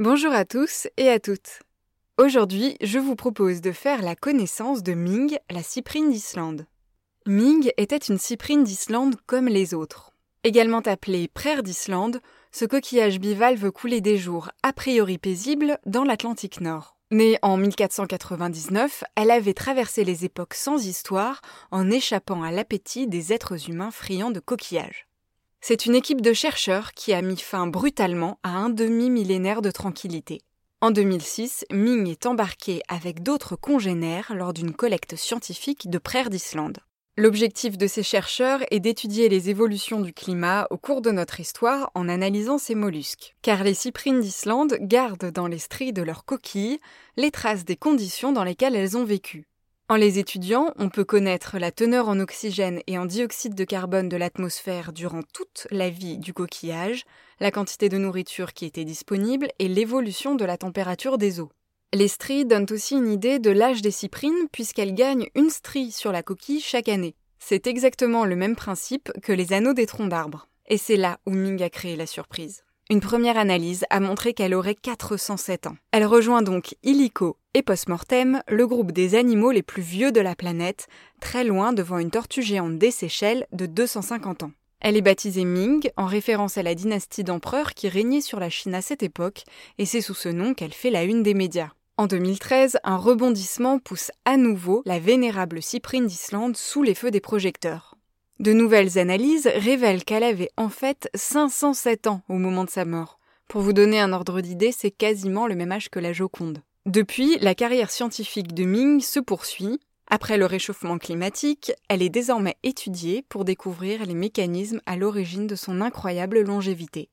Bonjour à tous et à toutes. Aujourd'hui, je vous propose de faire la connaissance de Ming, la cyprine d'Islande. Ming était une cyprine d'Islande comme les autres. Également appelée praire d'Islande, ce coquillage bivalve coulait des jours a priori paisibles dans l'Atlantique Nord. Née en 1499, elle avait traversé les époques sans histoire en échappant à l'appétit des êtres humains friands de coquillages. C'est une équipe de chercheurs qui a mis fin brutalement à un demi-millénaire de tranquillité. En 2006, Ming est embarqué avec d'autres congénères lors d'une collecte scientifique de praire d'Islande. L'objectif de ces chercheurs est d'étudier les évolutions du climat au cours de notre histoire en analysant ces mollusques, car les cyprines d'Islande gardent dans les stries de leurs coquilles les traces des conditions dans lesquelles elles ont vécu. En les étudiant, on peut connaître la teneur en oxygène et en dioxyde de carbone de l'atmosphère durant toute la vie du coquillage, la quantité de nourriture qui était disponible et l'évolution de la température des eaux. Les stries donnent aussi une idée de l'âge des cyprines puisqu'elles gagnent une strie sur la coquille chaque année. C'est exactement le même principe que les anneaux des troncs d'arbres. Et c'est là où Ming a créé la surprise. Une première analyse a montré qu'elle aurait 407 ans. Elle rejoint donc illico et post-mortem le groupe des animaux les plus vieux de la planète, très loin devant une tortue géante des Seychelles de 250 ans. Elle est baptisée Ming en référence à la dynastie d'empereurs qui régnait sur la Chine à cette époque, et c'est sous ce nom qu'elle fait la une des médias. En 2013, un rebondissement pousse à nouveau la vénérable cyprine d'Islande sous les feux des projecteurs. De nouvelles analyses révèlent qu'elle avait en fait 507 ans au moment de sa mort. Pour vous donner un ordre d'idée, c'est quasiment le même âge que la Joconde. Depuis, la carrière scientifique de Ming se poursuit. Après le réchauffement climatique, elle est désormais étudiée pour découvrir les mécanismes à l'origine de son incroyable longévité.